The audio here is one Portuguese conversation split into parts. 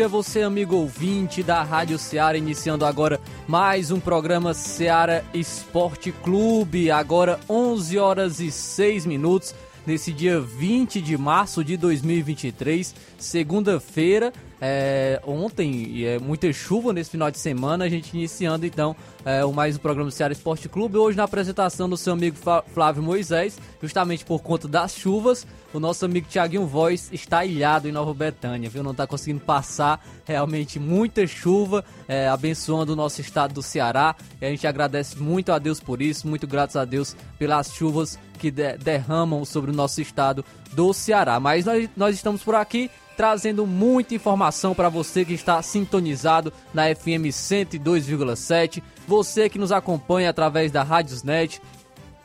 Dia você, amigo ouvinte da Rádio Ceará, iniciando agora mais um programa Ceará Esporte Clube, agora 11 horas e 6 minutos, nesse dia 20 de março de 2023, segunda-feira, é, ontem, é, muita chuva nesse final de semana, a gente iniciando então é, o mais um programa do Ceará Esporte Clube. Hoje na apresentação do seu amigo Flávio Moisés, justamente por conta das chuvas, o nosso amigo Tiaguinho Voz está ilhado em Nova Betânia, viu? Não está conseguindo passar realmente muita chuva, é, abençoando o nosso estado do Ceará. E a gente agradece muito a Deus por isso, muito gratos a Deus pelas chuvas que de derramam sobre o nosso estado do Ceará. Mas nós, nós estamos por aqui trazendo muita informação para você que está sintonizado na FM 102,7, você que nos acompanha através da Rádiosnet,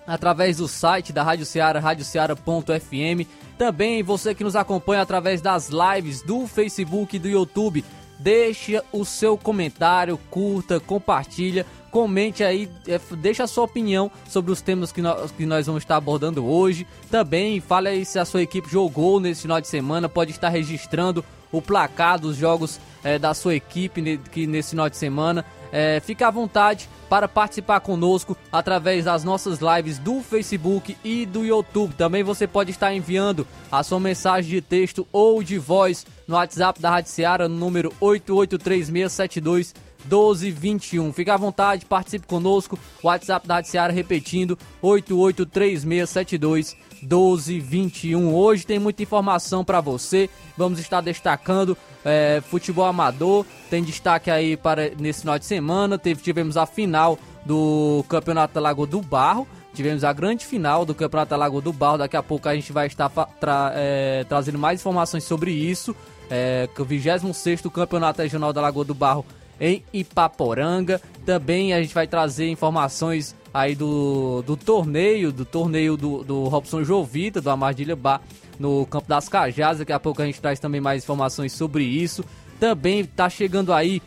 através do site da Rádio Ceará, radioceara.fm, também você que nos acompanha através das lives do Facebook e do YouTube. Deixe o seu comentário, curta, compartilha Comente aí, é, deixa a sua opinião sobre os temas que nós, que nós vamos estar abordando hoje. Também fale aí se a sua equipe jogou nesse final de semana, pode estar registrando o placar dos jogos é, da sua equipe que nesse final de semana. É, fique à vontade para participar conosco através das nossas lives do Facebook e do YouTube. Também você pode estar enviando a sua mensagem de texto ou de voz no WhatsApp da Rádio Seara no número 883672 1221. Fique à vontade, participe conosco. WhatsApp da Rádio Seara repetindo 883672 1221. Hoje tem muita informação para você. Vamos estar destacando é, futebol amador. Tem destaque aí para nesse final de semana. Teve, tivemos a final do Campeonato Lagoa do Barro. Tivemos a grande final do Campeonato Lagoa do Barro. Daqui a pouco a gente vai estar tra é, trazendo mais informações sobre isso. É, o 26 Campeonato Regional da Lagoa do Barro em Ipaporanga. Também a gente vai trazer informações aí do, do torneio, do torneio do, do Robson Jovita, do Amadilha Bar, no Campo das Cajás. Daqui a pouco a gente traz também mais informações sobre isso. Também está chegando aí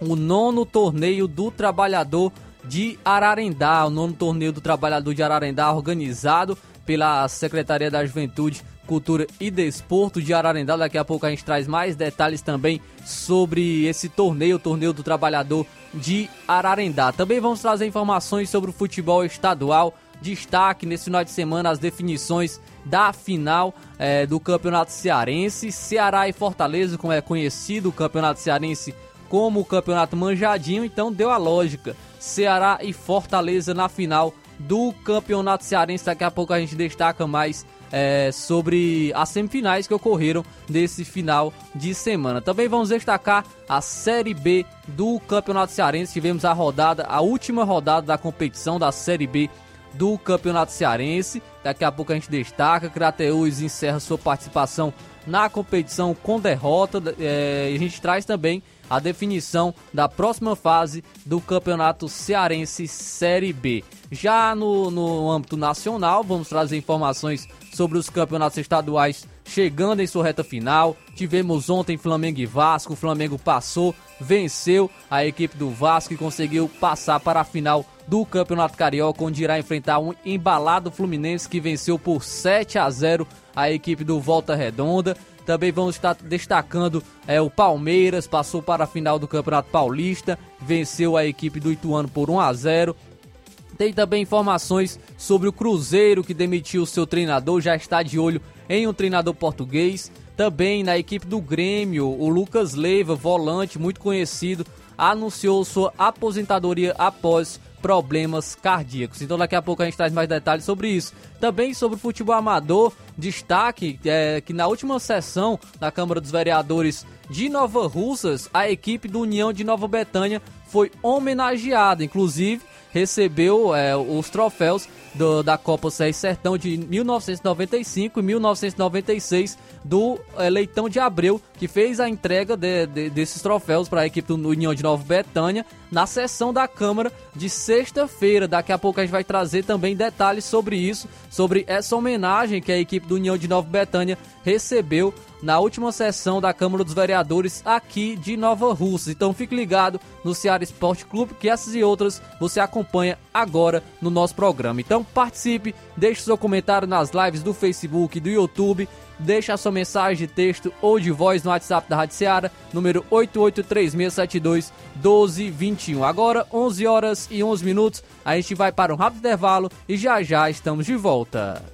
o nono torneio do trabalhador de Ararendá, o nono torneio do trabalhador de Ararendá, organizado pela Secretaria da Juventude Cultura e Desporto de Ararendá. Daqui a pouco a gente traz mais detalhes também sobre esse torneio, o Torneio do Trabalhador de Ararendá. Também vamos trazer informações sobre o futebol estadual. Destaque nesse final de semana as definições da final é, do Campeonato Cearense. Ceará e Fortaleza, como é conhecido o Campeonato Cearense como o Campeonato Manjadinho, então deu a lógica. Ceará e Fortaleza na final do Campeonato Cearense. Daqui a pouco a gente destaca mais é, sobre as semifinais que ocorreram nesse final de semana. Também vamos destacar a Série B do Campeonato Cearense. Tivemos a rodada, a última rodada da competição da Série B do Campeonato Cearense. Daqui a pouco a gente destaca. Crateus encerra sua participação na competição com derrota. É, a gente traz também a definição da próxima fase do Campeonato Cearense Série B. Já no, no âmbito nacional, vamos trazer informações sobre os campeonatos estaduais chegando em sua reta final. Tivemos ontem Flamengo e Vasco, o Flamengo passou, venceu a equipe do Vasco e conseguiu passar para a final do Campeonato Carioca, onde irá enfrentar um embalado Fluminense que venceu por 7 a 0 a equipe do Volta Redonda. Também vamos estar destacando é, o Palmeiras, passou para a final do Campeonato Paulista, venceu a equipe do Ituano por 1 a 0 tem também informações sobre o Cruzeiro que demitiu seu treinador, já está de olho em um treinador português. Também na equipe do Grêmio, o Lucas Leiva, volante muito conhecido, anunciou sua aposentadoria após problemas cardíacos. Então daqui a pouco a gente traz mais detalhes sobre isso. Também sobre o futebol amador, destaque é, que na última sessão da Câmara dos Vereadores de Nova Russas, a equipe do União de Nova Betânia foi homenageada, inclusive recebeu é, os troféus do, da Copa Série Sertão de 1995 e 1996 do é, Leitão de Abreu, que fez a entrega de, de, desses troféus para a equipe do União de Nova Betânia na sessão da Câmara de sexta-feira. Daqui a pouco a gente vai trazer também detalhes sobre isso, sobre essa homenagem que a equipe do União de Nova Betânia recebeu na última sessão da Câmara dos Vereadores aqui de Nova Russa. Então fique ligado no Ceará Esporte Clube que essas e outras você acompanha agora no nosso programa. Então participe, deixe seu comentário nas lives do Facebook do YouTube, deixe a sua mensagem de texto ou de voz no WhatsApp da Rádio Ceará, número 8836721221. Agora 11 horas e 11 minutos, a gente vai para um rápido intervalo e já já estamos de volta.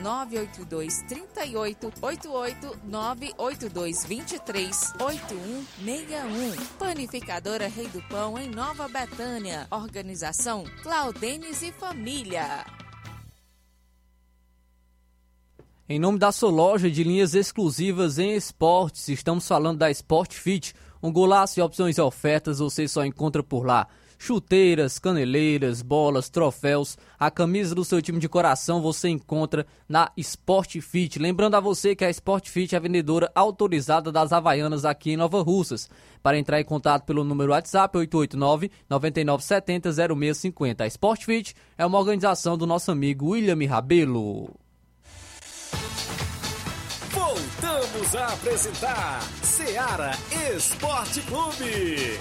982 38 88 982 23 8161. Panificadora Rei do Pão, em Nova Betânia. Organização Claudenes e Família. Em nome da sua loja de linhas exclusivas em esportes, estamos falando da Sport Fit, um golaço de opções e ofertas você só encontra por lá. Chuteiras, caneleiras, bolas, troféus, a camisa do seu time de coração você encontra na Sport Fit. Lembrando a você que a Sport Fit é a vendedora autorizada das Havaianas aqui em Nova Russas. Para entrar em contato pelo número WhatsApp 889 9970 0650. A Sport Fit é uma organização do nosso amigo William Rabelo. Voltamos a apresentar Seara Esporte Clube.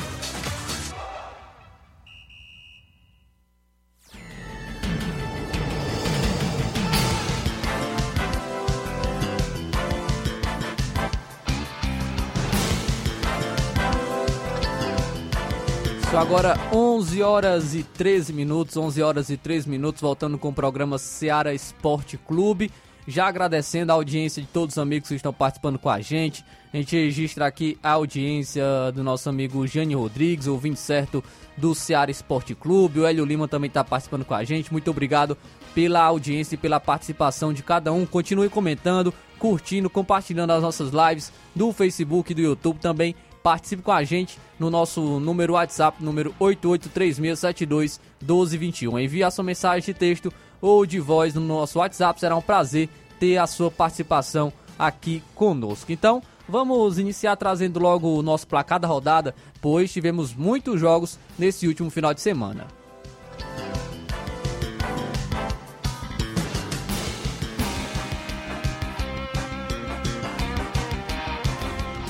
Isso agora 11 horas e 13 minutos, 11 horas e 3 minutos, voltando com o programa Seara Esporte Clube já agradecendo a audiência de todos os amigos que estão participando com a gente. A gente registra aqui a audiência do nosso amigo Jane Rodrigues, ouvinte certo do Ceará Esporte Clube. O Hélio Lima também está participando com a gente. Muito obrigado pela audiência e pela participação de cada um. Continue comentando, curtindo, compartilhando as nossas lives do Facebook e do YouTube também. Participe com a gente no nosso número WhatsApp, número 8836721221. Envie a sua mensagem de texto ou de voz no nosso WhatsApp. Será um prazer ter a sua participação aqui conosco. Então, vamos iniciar trazendo logo o nosso placar da rodada, pois tivemos muitos jogos nesse último final de semana.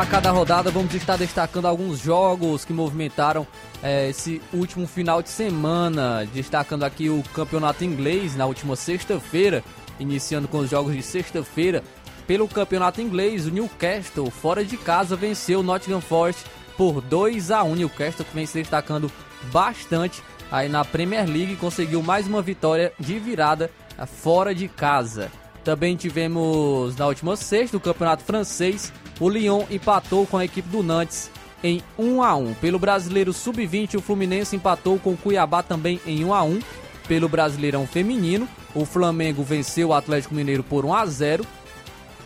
E no placar da rodada vamos estar destacando alguns jogos que movimentaram é, esse último final de semana. Destacando aqui o campeonato inglês na última sexta-feira, iniciando com os jogos de sexta-feira. Pelo campeonato inglês, o Newcastle, fora de casa, venceu o Nottingham Forest por 2 a 1 Newcastle que vem se destacando bastante aí na Premier League conseguiu mais uma vitória de virada eh, fora de casa. Também tivemos na última sexta do Campeonato Francês, o Lyon empatou com a equipe do Nantes em 1 a 1. Pelo Brasileiro Sub-20, o Fluminense empatou com o Cuiabá também em 1 a 1. Pelo Brasileirão Feminino, o Flamengo venceu o Atlético Mineiro por 1 a 0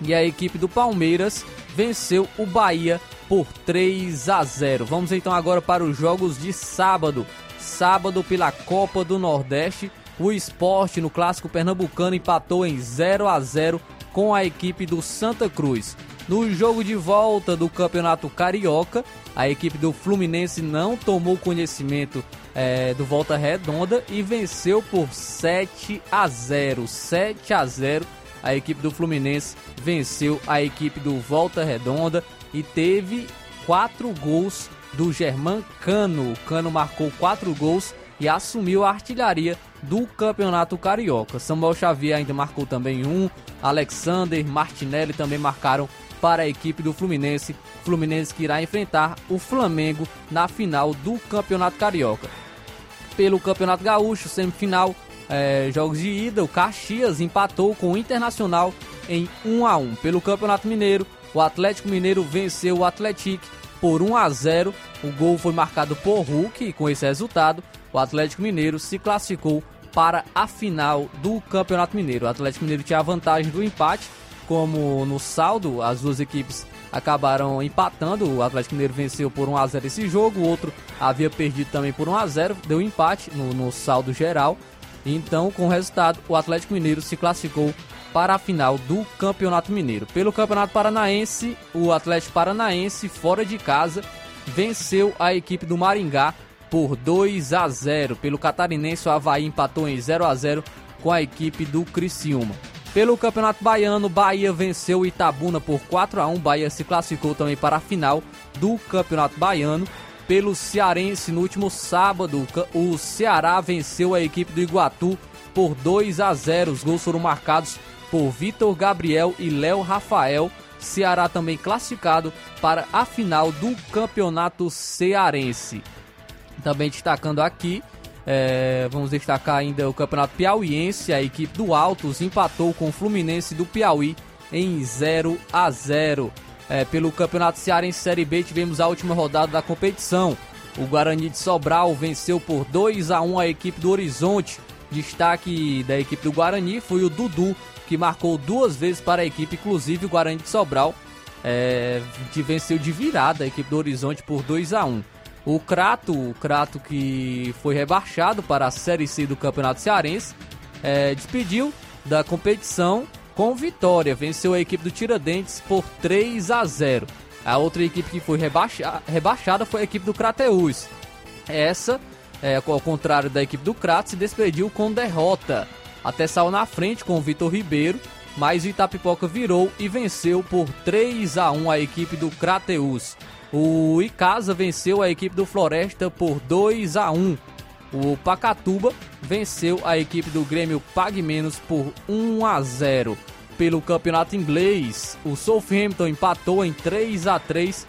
e a equipe do Palmeiras venceu o Bahia por 3 a 0. Vamos então agora para os jogos de sábado. Sábado pela Copa do Nordeste, o esporte no clássico pernambucano empatou em 0 a 0 com a equipe do Santa Cruz. No jogo de volta do Campeonato Carioca, a equipe do Fluminense não tomou conhecimento é, do Volta Redonda e venceu por 7 a 0. 7 a 0. A equipe do Fluminense venceu a equipe do Volta Redonda e teve quatro gols do Germán Cano. O Cano marcou quatro gols e assumiu a artilharia do Campeonato Carioca. Samuel Xavier ainda marcou também um, Alexander, Martinelli também marcaram para a equipe do Fluminense. Fluminense que irá enfrentar o Flamengo na final do Campeonato Carioca. Pelo Campeonato Gaúcho, semifinal, é, jogos de ida, o Caxias empatou com o Internacional em 1 a 1. Pelo Campeonato Mineiro, o Atlético Mineiro venceu o Atlético por 1 a 0. O gol foi marcado por Hulk e com esse resultado, o Atlético Mineiro se classificou para a final do Campeonato Mineiro. O Atlético Mineiro tinha a vantagem do empate, como no saldo as duas equipes acabaram empatando. O Atlético Mineiro venceu por 1 a 0 esse jogo, o outro havia perdido também por 1 a 0, deu empate no, no saldo geral. Então, com o resultado, o Atlético Mineiro se classificou para a final do Campeonato Mineiro. Pelo Campeonato Paranaense, o Atlético Paranaense, fora de casa, venceu a equipe do Maringá por 2 a 0. Pelo Catarinense, o Havaí empatou em 0 a 0 com a equipe do Criciúma. Pelo Campeonato Baiano, Bahia venceu Itabuna por 4 a 1. Bahia se classificou também para a final do Campeonato Baiano. Pelo Cearense, no último sábado, o Ceará venceu a equipe do Iguatu por 2 a 0. Os gols foram marcados por Vitor Gabriel e Léo Rafael. Ceará também classificado para a final do Campeonato Cearense. Também destacando aqui, é, vamos destacar ainda o Campeonato Piauiense. A equipe do Altos empatou com o Fluminense do Piauí em 0 a 0. É, pelo Campeonato Cearense Série B, tivemos a última rodada da competição. O Guarani de Sobral venceu por 2 a 1 a equipe do Horizonte. Destaque da equipe do Guarani foi o Dudu, que marcou duas vezes para a equipe, inclusive o Guarani de Sobral, é, venceu de virada a equipe do Horizonte por 2 a 1 O Crato, o Crato que foi rebaixado para a Série C do Campeonato Cearense, é, despediu da competição com vitória. Venceu a equipe do Tiradentes por 3 a 0. A outra equipe que foi rebaixa, rebaixada foi a equipe do Crateus. Essa, é, ao contrário da equipe do Crato, se despediu com derrota até saiu na frente com o Vitor Ribeiro, mas o Itapipoca virou e venceu por 3 a 1 a equipe do Crateus. O Icasa venceu a equipe do Floresta por 2 a 1. O Pacatuba venceu a equipe do Grêmio Pague Menos por 1 a 0. Pelo campeonato inglês, o Southampton empatou em 3 a 3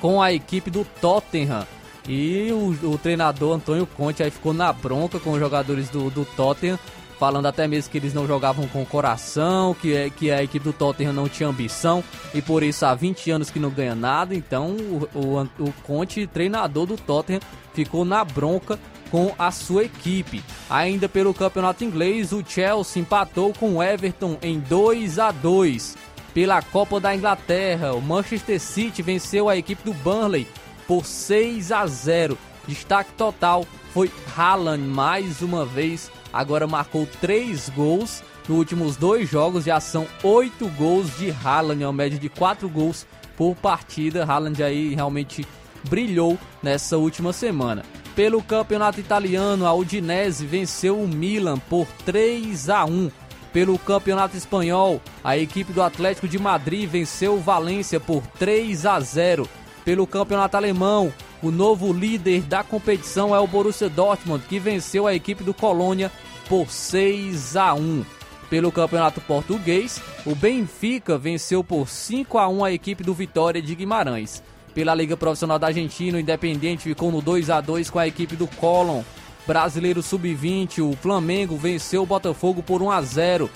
com a equipe do Tottenham. E o, o treinador Antônio Conte aí ficou na bronca com os jogadores do, do Tottenham falando até mesmo que eles não jogavam com coração, que, é, que a equipe do Tottenham não tinha ambição e por isso há 20 anos que não ganha nada. Então o, o, o Conte, treinador do Tottenham, ficou na bronca com a sua equipe. Ainda pelo campeonato inglês, o Chelsea empatou com o Everton em 2 a 2. Pela Copa da Inglaterra, o Manchester City venceu a equipe do Burnley por 6 a 0. Destaque total foi Haaland mais uma vez agora marcou 3 gols nos últimos dois jogos, já são 8 gols de Haaland, uma média de 4 gols por partida. Haaland aí realmente brilhou nessa última semana. Pelo campeonato italiano, a Udinese venceu o Milan por 3 a 1. Pelo campeonato espanhol, a equipe do Atlético de Madrid venceu o Valência por 3 a 0. Pelo campeonato alemão, o novo líder da competição é o Borussia Dortmund, que venceu a equipe do Colônia por 6 a 1. Pelo Campeonato Português, o Benfica venceu por 5 a 1 a equipe do Vitória de Guimarães. Pela Liga Profissional da Argentina, o Independente ficou no 2 a 2 com a equipe do Colón. Brasileiro Sub-20, o Flamengo venceu o Botafogo por 1 a 0.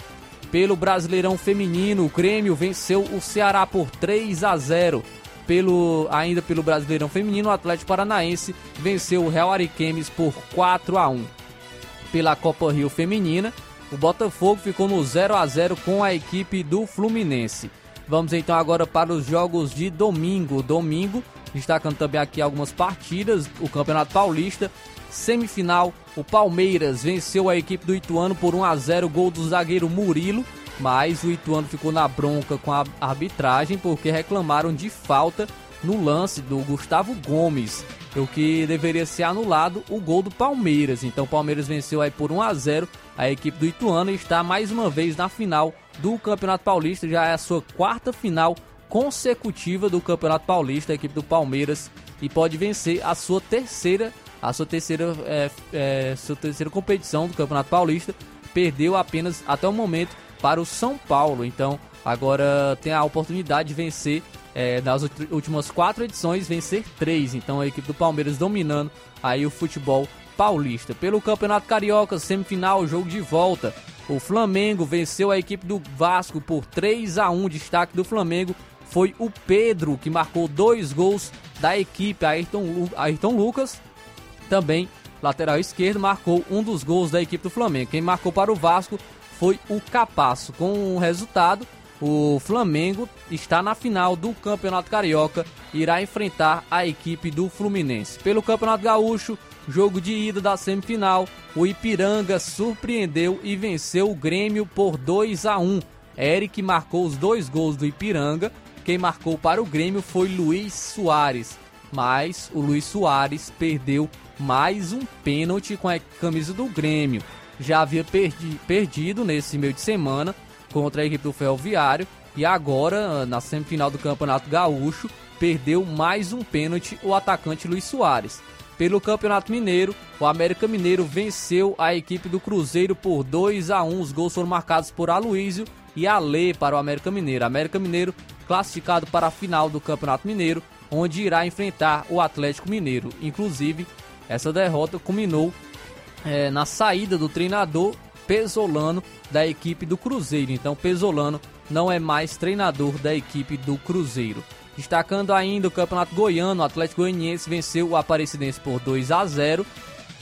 Pelo Brasileirão Feminino, o Grêmio venceu o Ceará por 3 a 0. Pelo, ainda pelo Brasileirão Feminino, o Atlético Paranaense venceu o Real Ariquemes por 4 a 1. Pela Copa Rio Feminina, o Botafogo ficou no 0 a 0 com a equipe do Fluminense. Vamos então agora para os jogos de domingo. Domingo, destacando também aqui algumas partidas, o Campeonato Paulista, semifinal, o Palmeiras venceu a equipe do Ituano por 1 a 0, gol do zagueiro Murilo mas o Ituano ficou na bronca com a arbitragem porque reclamaram de falta no lance do Gustavo Gomes, o que deveria ser anulado o gol do Palmeiras. Então o Palmeiras venceu aí por 1 a 0 a equipe do Ituano e está mais uma vez na final do Campeonato Paulista, já é a sua quarta final consecutiva do Campeonato Paulista, a equipe do Palmeiras e pode vencer a sua terceira, a sua terceira, é, é, sua terceira competição do Campeonato Paulista. Perdeu apenas até o momento para o São Paulo. Então agora tem a oportunidade de vencer é, nas últimas quatro edições, vencer três. Então a equipe do Palmeiras dominando aí o futebol paulista. Pelo Campeonato Carioca, semifinal, jogo de volta. O Flamengo venceu a equipe do Vasco por 3 a 1. Destaque do Flamengo foi o Pedro, que marcou dois gols da equipe. Ayrton, Ayrton Lucas, também lateral esquerdo, marcou um dos gols da equipe do Flamengo. Quem marcou para o Vasco foi o Capasso. Com o resultado, o Flamengo está na final do Campeonato Carioca e irá enfrentar a equipe do Fluminense. Pelo Campeonato Gaúcho, jogo de ida da semifinal, o Ipiranga surpreendeu e venceu o Grêmio por 2 a 1. Eric marcou os dois gols do Ipiranga. Quem marcou para o Grêmio foi Luiz Soares, mas o Luiz Soares perdeu mais um pênalti com a camisa do Grêmio já havia perdi, perdido nesse meio de semana contra a equipe do Ferroviário e agora, na semifinal do Campeonato Gaúcho, perdeu mais um pênalti o atacante Luiz Soares. Pelo Campeonato Mineiro, o América Mineiro venceu a equipe do Cruzeiro por 2 a 1. Os gols foram marcados por Aloísio e Alê para o América Mineiro. América Mineiro classificado para a final do Campeonato Mineiro, onde irá enfrentar o Atlético Mineiro. Inclusive, essa derrota culminou é, na saída do treinador Pesolano da equipe do Cruzeiro. Então, Pesolano não é mais treinador da equipe do Cruzeiro. Destacando ainda o Campeonato Goiano, o Atlético Goianiense venceu o Aparecidense por 2 a 0.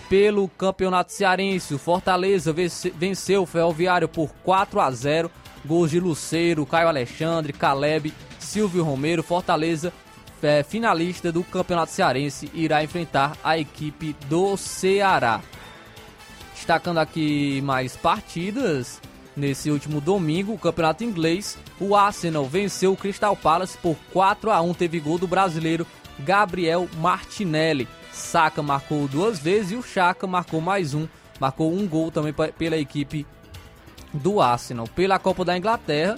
Pelo Campeonato Cearense, o Fortaleza venceu o Ferroviário por 4 a 0. Gols de Luceiro, Caio Alexandre, Caleb, Silvio Romero. Fortaleza, é, finalista do Campeonato Cearense, irá enfrentar a equipe do Ceará. Destacando aqui mais partidas. Nesse último domingo, o campeonato inglês, o Arsenal venceu o Crystal Palace por 4 a 1 Teve gol do brasileiro Gabriel Martinelli. Saka marcou duas vezes e o Chaka marcou mais um. Marcou um gol também pela equipe do Arsenal. Pela Copa da Inglaterra,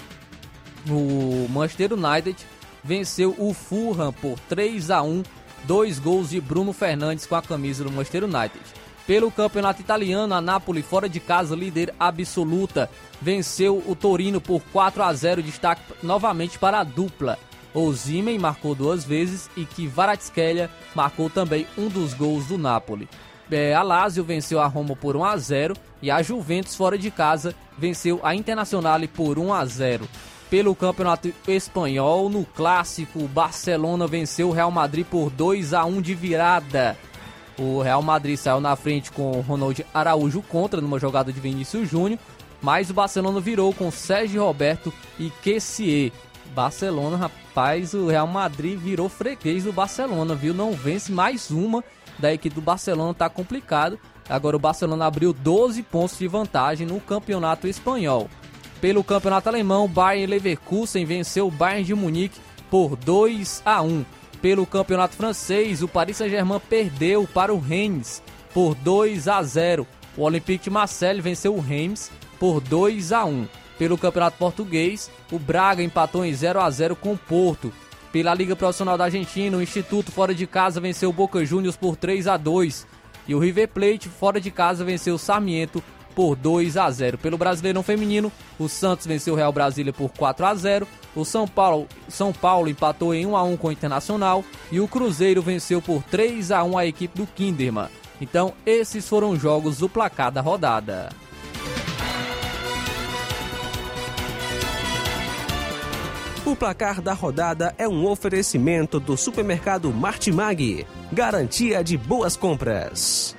o Manchester United venceu o Fulham por 3 a 1 Dois gols de Bruno Fernandes com a camisa do Manchester United. Pelo campeonato italiano, a Napoli, fora de casa, líder absoluta, venceu o Torino por 4 a 0. Destaque novamente para a dupla. Osimhen marcou duas vezes e que Kvaratskhelia marcou também um dos gols do Napoli. É, a Lazio venceu a Roma por 1 a 0 e a Juventus fora de casa venceu a Internazionale por 1 a 0. Pelo Campeonato Espanhol, no clássico, o Barcelona venceu o Real Madrid por 2 a 1 de virada. O Real Madrid saiu na frente com Ronald Araújo contra numa jogada de Vinícius Júnior, mas o Barcelona virou com Sérgio Roberto e Kessier. Barcelona, rapaz, o Real Madrid virou freguês do Barcelona, viu? Não vence mais uma da equipe do Barcelona, tá complicado. Agora o Barcelona abriu 12 pontos de vantagem no campeonato espanhol. Pelo campeonato alemão, Bayern Leverkusen venceu o Bayern de Munique por 2 a 1. Pelo campeonato francês, o Paris Saint-Germain perdeu para o Reims por 2 a 0. O Olympique de Marseille venceu o Reims por 2 a 1. Pelo campeonato português, o Braga empatou em 0 a 0 com o Porto. Pela Liga Profissional da Argentina, o Instituto fora de casa venceu o Boca Juniors por 3 a 2 e o River Plate fora de casa venceu o Sarmiento por 2 a 0. Pelo Brasileirão Feminino, o Santos venceu o Real Brasília por 4 a 0. O São Paulo, São Paulo empatou em 1 a 1 com o Internacional e o Cruzeiro venceu por 3 a 1 a equipe do Kinderman. Então, esses foram os jogos do placar da rodada. O placar da rodada é um oferecimento do supermercado Martimag. Garantia de boas compras.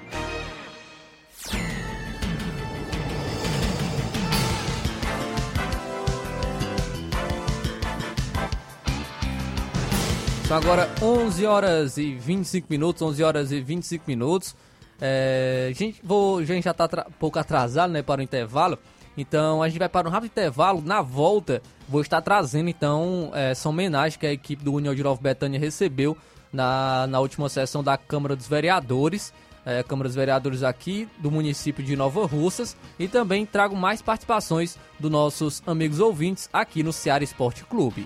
São agora 11 horas e 25 minutos, 11 horas e 25 minutos. É, a, gente, vou, a gente já está um pouco atrasado né, para o intervalo, então a gente vai para um rápido intervalo. Na volta, vou estar trazendo então é, essa homenagem que a equipe do União de Nova Betânia recebeu na, na última sessão da Câmara dos Vereadores. É, Câmara dos Vereadores aqui do município de Nova Russas e também trago mais participações dos nossos amigos ouvintes aqui no Ceará Esporte Clube.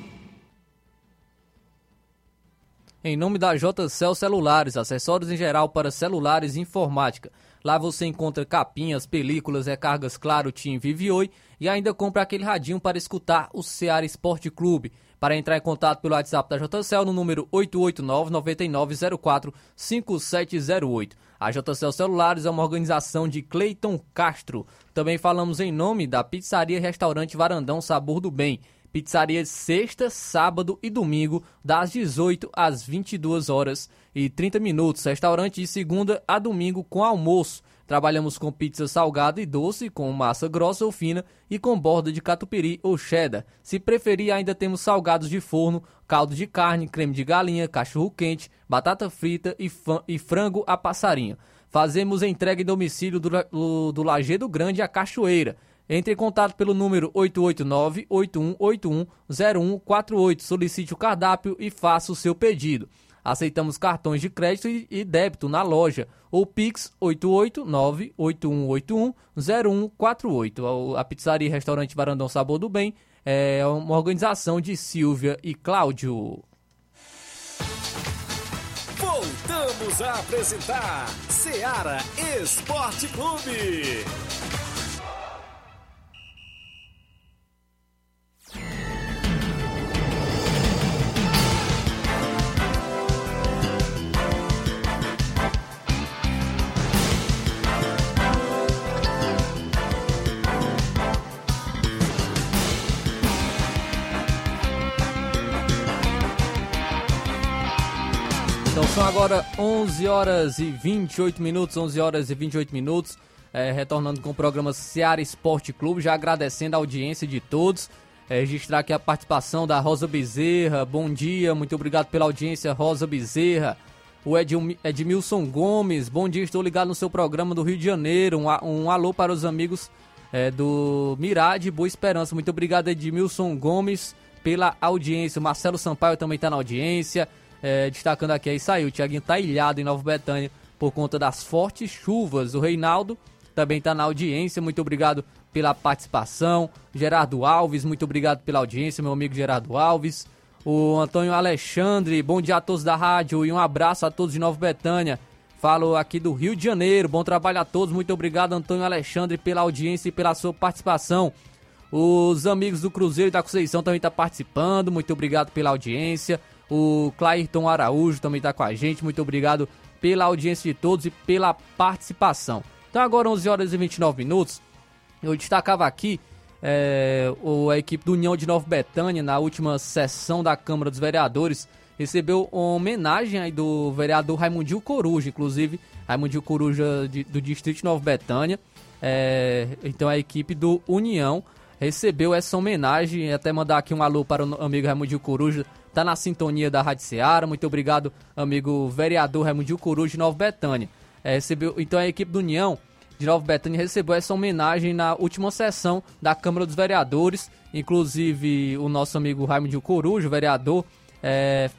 Em nome da JCL Celulares, acessórios em geral para celulares e informática. Lá você encontra capinhas, películas, recargas Claro, TIM, Vive Oi e ainda compra aquele radinho para escutar o Ceará Esporte Clube. Para entrar em contato pelo WhatsApp da JCL no número 889-9904-5708. A JCL Celulares é uma organização de Cleiton Castro. Também falamos em nome da Pizzaria Restaurante Varandão Sabor do Bem. Pizzaria sexta, sábado e domingo, das 18 às 22 horas e 30 minutos. Restaurante de segunda a domingo com almoço. Trabalhamos com pizza salgada e doce, com massa grossa ou fina e com borda de catupiry ou cheddar. Se preferir, ainda temos salgados de forno, caldo de carne, creme de galinha, cachorro quente, batata frita e, e frango a passarinho. Fazemos entrega em domicílio do, do, do Lagedo Grande à Cachoeira. Entre em contato pelo número 889-8181-0148. Solicite o cardápio e faça o seu pedido. Aceitamos cartões de crédito e débito na loja ou Pix 889-8181-0148. A pizzaria e restaurante Varandão Sabor do Bem é uma organização de Silvia e Cláudio. Voltamos a apresentar Seara Esporte Clube. São agora 11 horas e 28 minutos, 11 horas e 28 minutos, é, retornando com o programa Seara Esporte Clube, já agradecendo a audiência de todos, é, registrar aqui a participação da Rosa Bezerra, bom dia, muito obrigado pela audiência, Rosa Bezerra, o Edmilson Gomes, bom dia, estou ligado no seu programa do Rio de Janeiro, um, um alô para os amigos é, do Mirade Boa Esperança, muito obrigado Edmilson Gomes pela audiência, o Marcelo Sampaio também está na audiência, é, destacando aqui, aí saiu, o Thiaguinho tá ilhado em Nova Betânia por conta das fortes chuvas. O Reinaldo também está na audiência, muito obrigado pela participação. Gerardo Alves, muito obrigado pela audiência, meu amigo Gerardo Alves. O Antônio Alexandre, bom dia a todos da rádio e um abraço a todos de Nova Betânia. Falo aqui do Rio de Janeiro, bom trabalho a todos, muito obrigado Antônio Alexandre pela audiência e pela sua participação. Os amigos do Cruzeiro e da Conceição também estão tá participando, muito obrigado pela audiência. O Clairton Araújo também está com a gente. Muito obrigado pela audiência de todos e pela participação. Então, agora 11 horas e 29 minutos. Eu destacava aqui é, a equipe do União de Nova Betânia, na última sessão da Câmara dos Vereadores, recebeu uma homenagem aí do vereador Raimundinho Coruja, inclusive Raimundinho Coruja de, do Distrito Nova Betânia. É, então, a equipe do União recebeu essa homenagem. Até mandar aqui um alô para o amigo Raimundinho Coruja, tá na sintonia da Rádio Seara. Muito obrigado, amigo vereador Raimundinho Coruja de Nova Betânia. É, recebeu, então a equipe do União de Nova Betânia recebeu essa homenagem na última sessão da Câmara dos Vereadores. Inclusive, o nosso amigo Raimundinho Coruja, vereador, é,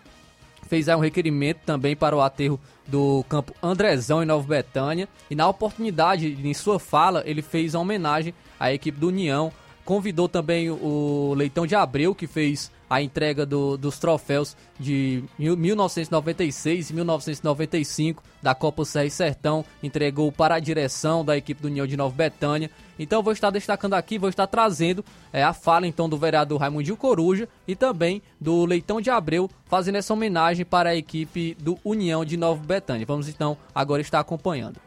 fez aí um requerimento também para o aterro do campo Andrezão em Nova Betânia. E na oportunidade, em sua fala, ele fez a homenagem à equipe do União. Convidou também o Leitão de Abreu, que fez a entrega do, dos troféus de 1996 e 1995 da Copa Serra e Sertão, entregou para a direção da equipe do União de Nova Betânia. Então vou estar destacando aqui, vou estar trazendo é, a fala então do vereador Raimundinho Coruja e também do Leitão de Abreu, fazendo essa homenagem para a equipe do União de Nova Betânia. Vamos então agora estar acompanhando.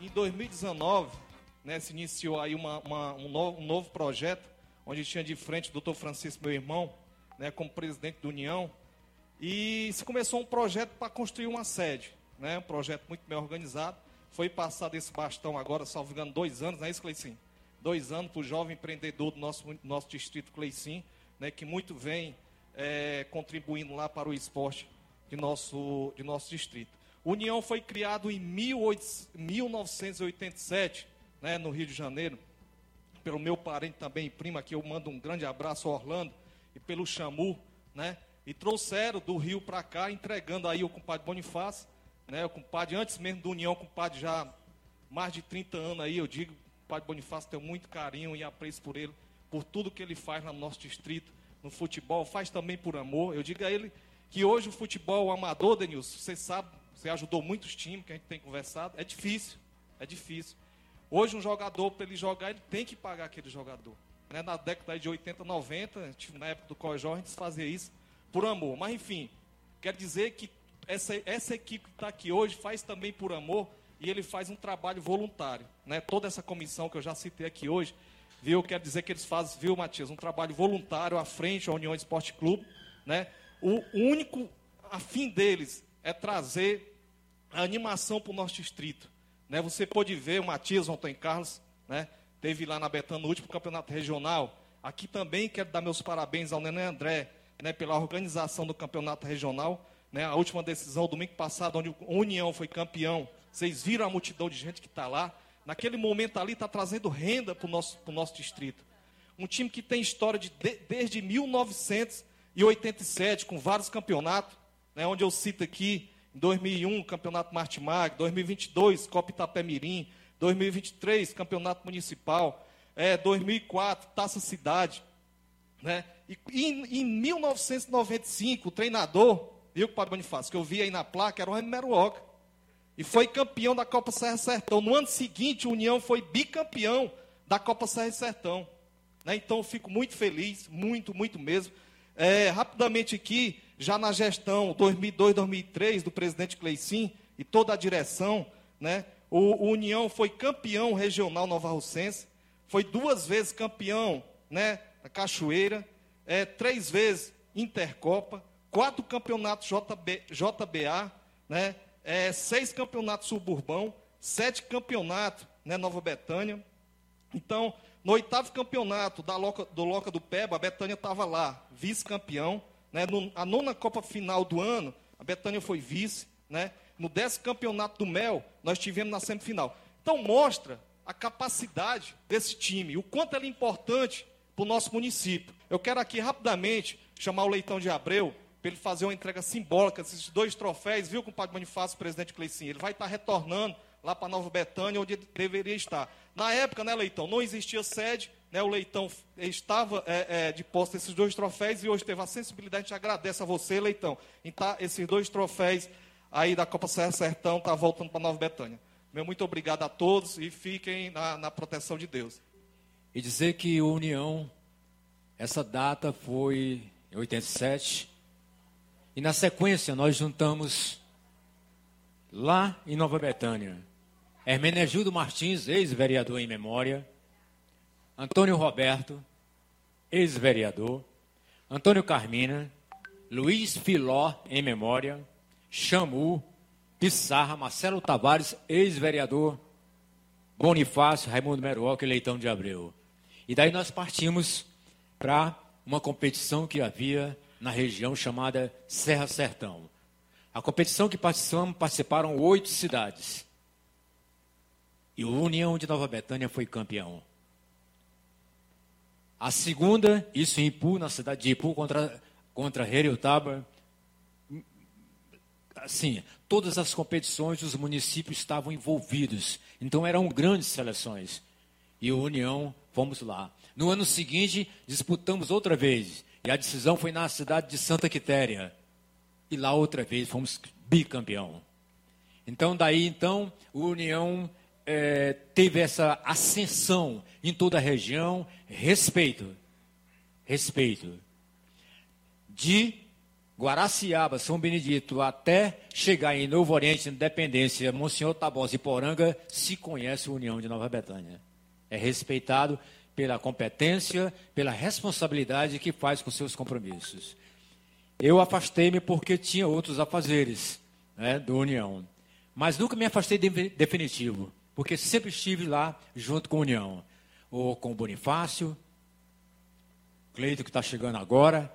Em 2019 né, se iniciou aí uma, uma, um, novo, um, novo, projeto, onde tinha de frente o doutor Francisco, meu irmão, né, como presidente da União, e se começou um projeto para construir uma sede, né, um projeto muito bem organizado, foi passado esse bastão agora, salvo engano, dois anos, não é isso, Cleicinho? Dois anos para o jovem empreendedor do nosso, nosso distrito, Cleicinho, né, que muito vem é, contribuindo lá para o esporte de nosso, de nosso distrito. União foi criado em 18, 1987, né, no Rio de Janeiro, pelo meu parente também, prima, que eu mando um grande abraço Orlando, e pelo Xamu, né, e trouxeram do Rio para cá, entregando aí o compadre Bonifácio, né, o compadre, antes mesmo do União, o compadre já mais de 30 anos aí, eu digo, o compadre Bonifácio tem muito carinho e apreço por ele, por tudo que ele faz no nosso distrito, no futebol, faz também por amor, eu digo a ele que hoje o futebol amador, Denilson, você sabe, você ajudou muitos times que a gente tem conversado, é difícil, é difícil. Hoje um jogador, para ele jogar, ele tem que pagar aquele jogador. Né? Na década de 80, 90, na época do Cojó, a gente fazia isso por amor. Mas enfim, quer dizer que essa, essa equipe que está aqui hoje faz também por amor e ele faz um trabalho voluntário. Né? Toda essa comissão que eu já citei aqui hoje, viu? Quer dizer que eles fazem, viu, Matias, um trabalho voluntário à frente à União Esporte Clube. Né? O único a fim deles é trazer a animação para o nosso distrito. Né? Você pode ver o Matias, o Antônio Carlos, né? teve lá na Betânia no último campeonato regional. Aqui também quero dar meus parabéns ao Nenê André né, pela organização do campeonato regional. Né? A última decisão, domingo passado, onde o União foi campeão. Vocês viram a multidão de gente que está lá. Naquele momento ali está trazendo renda para o nosso, nosso distrito. Um time que tem história de, de, desde 1987, com vários campeonatos, né, onde eu cito aqui 2001, Campeonato Martimag, 2022, Copa Itapemirim, 2023, Campeonato Municipal, é, 2004, Taça Cidade. Né? E em, em 1995, o treinador, Padre Bonifácio, que eu vi aí na placa, era o Remy Meruoca. E foi campeão da Copa Serra Sertão. No ano seguinte, o União foi bicampeão da Copa Serra Sertão. Né? Então, eu fico muito feliz, muito, muito mesmo. É, rapidamente aqui, já na gestão 2002, 2003 do presidente Cleicim e toda a direção, né, o, o União foi campeão regional Nova Russense, foi duas vezes campeão né, da Cachoeira, é, três vezes Intercopa, quatro campeonatos JB, JBA, né, é, seis campeonatos suburbão, sete campeonatos né, Nova Betânia. Então, no oitavo campeonato da Loca, do Loca do Peba, a Betânia estava lá, vice-campeão. Né? A nona Copa final do ano, a Betânia foi vice. Né? No décimo campeonato do Mel, nós tivemos na semifinal. Então mostra a capacidade desse time, o quanto ele é importante para o nosso município. Eu quero aqui rapidamente chamar o Leitão de Abreu para ele fazer uma entrega simbólica desses dois troféus, viu, compadre Bonifácio, presidente Cleicinho? Ele vai estar retornando lá para Nova Betânia, onde ele deveria estar. Na época, né, Leitão, não existia sede, né, o Leitão estava é, é, de posse desses dois troféus e hoje teve a sensibilidade, a gente agradece a você, Leitão, em tá, esses dois troféus aí da Copa Serra Sertão, tá voltando para Nova Betânia. Meu muito obrigado a todos e fiquem na, na proteção de Deus. E dizer que o União, essa data foi em 87, e na sequência nós juntamos lá em Nova Betânia, Hermenegildo Martins, ex-vereador em memória, Antônio Roberto, ex-vereador, Antônio Carmina, Luiz Filó, em memória, Chamu, Pissarra, Marcelo Tavares, ex-vereador Bonifácio, Raimundo Meruoca e Leitão de Abreu. E daí nós partimos para uma competição que havia na região chamada Serra Sertão. A competição que participamos, participaram oito cidades. E o União de Nova Betânia foi campeão. A segunda, isso em Ipu, na cidade de Ipu, contra, contra Heriotaba. Assim, todas as competições, os municípios estavam envolvidos. Então eram grandes seleções. E o União, fomos lá. No ano seguinte, disputamos outra vez. E a decisão foi na cidade de Santa Quitéria. E lá outra vez fomos bicampeão. Então, daí, então, o União é, teve essa ascensão em toda a região, respeito, respeito. De Guaraciaba, São Benedito, até chegar em Novo Oriente, Independência, Monsenhor Tabosa e Poranga, se conhece a União de Nova Betânia. É respeitado pela competência, pela responsabilidade que faz com seus compromissos. Eu afastei-me porque tinha outros afazeres né, do União. Mas nunca me afastei de definitivo porque sempre estive lá junto com a União, ou com o Bonifácio, Cleito que está chegando agora,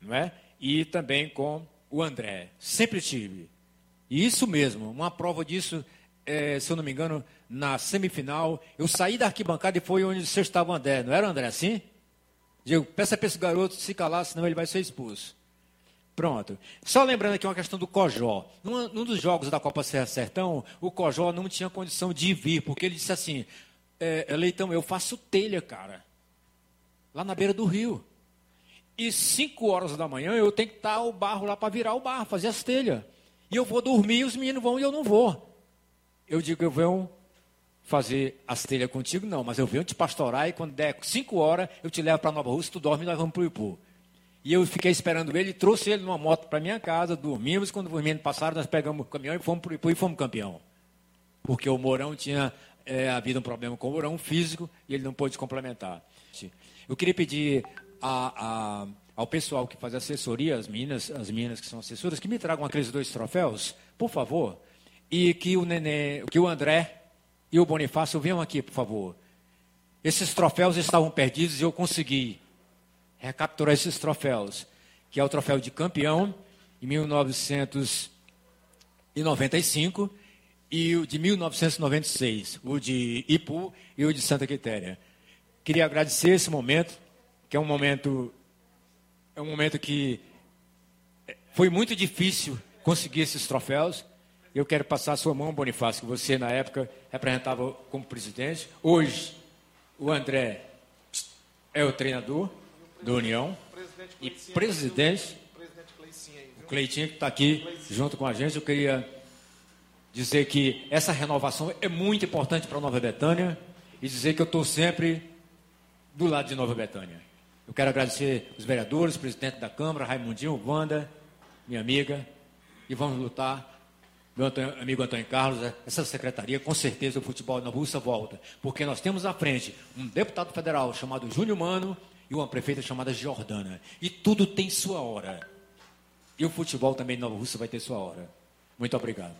não é? E também com o André. Sempre estive. E isso mesmo, uma prova disso, é, se eu não me engano, na semifinal, eu saí da arquibancada e foi onde você estava, André. Não era, André, assim? Digo, peça para esse garoto se calar, senão ele vai ser expulso. Pronto. Só lembrando aqui uma questão do Cojó. Num, num, dos jogos da Copa Serra Sertão, o Cojó não tinha condição de vir, porque ele disse assim: é, Leitão, eu faço telha, cara. Lá na beira do rio. E 5 horas da manhã eu tenho que estar o barro lá para virar o barro, fazer as telhas. E eu vou dormir, os meninos vão e eu não vou. Eu digo, eu venho fazer as telhas contigo, não, mas eu venho te pastorar e quando der 5 horas eu te levo para Nova Rússia, tu dorme e nós vamos para o Ipu. E eu fiquei esperando ele, trouxe ele numa moto para minha casa, dormimos, quando meninos passaram, nós pegamos o caminhão e fomos e fomos campeão. Porque o Mourão tinha é, havido um problema com o Mourão físico e ele não pôde complementar. Eu queria pedir a, a, ao pessoal que faz assessoria, as meninas, as meninas que são assessoras, que me tragam aqueles dois troféus, por favor, e que o Nenê, que o André e o Bonifácio venham aqui, por favor. Esses troféus estavam perdidos e eu consegui recapturar esses troféus, que é o troféu de campeão em 1995 e o de 1996, o de Ipu e o de Santa Quitéria. Queria agradecer esse momento, que é um momento é um momento que foi muito difícil conseguir esses troféus. Eu quero passar a sua mão, Bonifácio, que você na época representava como presidente. Hoje, o André é o treinador do União e presidente, o Cleitinho que está aqui junto com a gente. Eu queria dizer que essa renovação é muito importante para Nova Betânia e dizer que eu estou sempre do lado de Nova Betânia. Eu quero agradecer os vereadores, o presidente da Câmara, Raimundinho, Wanda, minha amiga, e vamos lutar. Meu amigo Antônio Carlos, essa secretaria, com certeza o futebol na Rússia volta, porque nós temos à frente um deputado federal chamado Júnior Mano, e uma prefeita chamada Jordana. E tudo tem sua hora. E o futebol também Nova Rússia vai ter sua hora. Muito obrigado.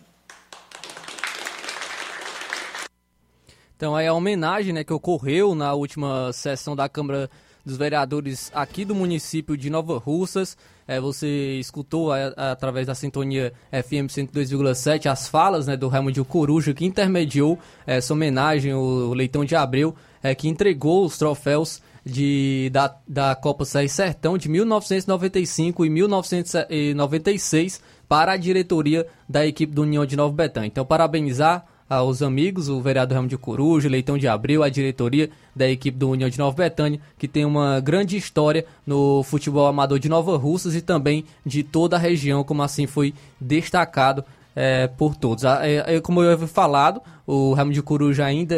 Então aí a homenagem né, que ocorreu na última sessão da Câmara dos Vereadores aqui do município de Nova Russas. É, você escutou a, a, através da sintonia FM 102,7 as falas né, do Raimundo Coruja que intermediou essa homenagem, o Leitão de Abreu, é, que entregou os troféus de, da, da Copa Serra Sertão de 1995 e 1996 para a diretoria da equipe do União de Nova Betânia. Então, parabenizar aos amigos, o vereador Ramo de Coruja, Leitão de Abril, a diretoria da equipe do União de Nova Betânia, que tem uma grande história no futebol amador de Nova Russas e também de toda a região, como assim foi destacado é, por todos. É, é, como eu havia falado, o Ramo de Coruja ainda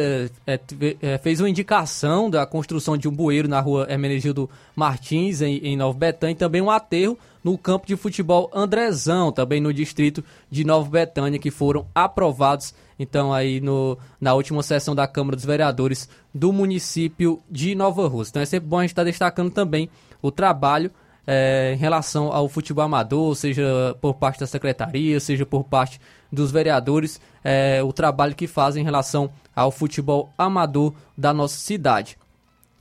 é, é, fez uma indicação da construção de um bueiro na rua Hermenegildo Martins, em, em Nova Betânia, e também um aterro no campo de futebol Andrezão, também no distrito de Nova Betânia, que foram aprovados então aí no, na última sessão da Câmara dos Vereadores do município de Nova Rússia. Então é sempre bom a gente estar destacando também o trabalho é, em relação ao futebol amador, seja por parte da secretaria, seja por parte dos vereadores, é, o trabalho que fazem em relação ao futebol amador da nossa cidade.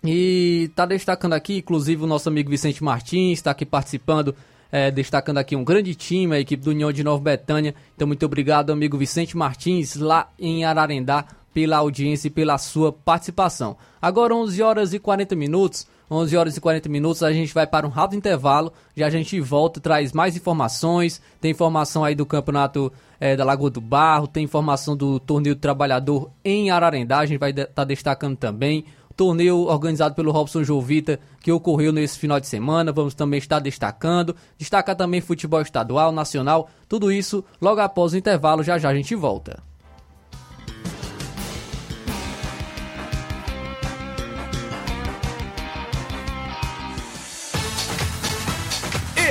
E está destacando aqui, inclusive, o nosso amigo Vicente Martins está aqui participando, é, destacando aqui um grande time, a equipe do União de Nova Betânia. Então, muito obrigado, amigo Vicente Martins, lá em Ararendá, pela audiência e pela sua participação. Agora, 11 horas e 40 minutos. 11 horas e 40 minutos, a gente vai para um rápido intervalo. Já a gente volta, traz mais informações. Tem informação aí do campeonato é, da Lagoa do Barro, tem informação do torneio do trabalhador em Ararendá. A gente vai estar de, tá destacando também torneio organizado pelo Robson Jovita, que ocorreu nesse final de semana. Vamos também estar destacando. Destacar também futebol estadual, nacional, tudo isso logo após o intervalo. Já já a gente volta.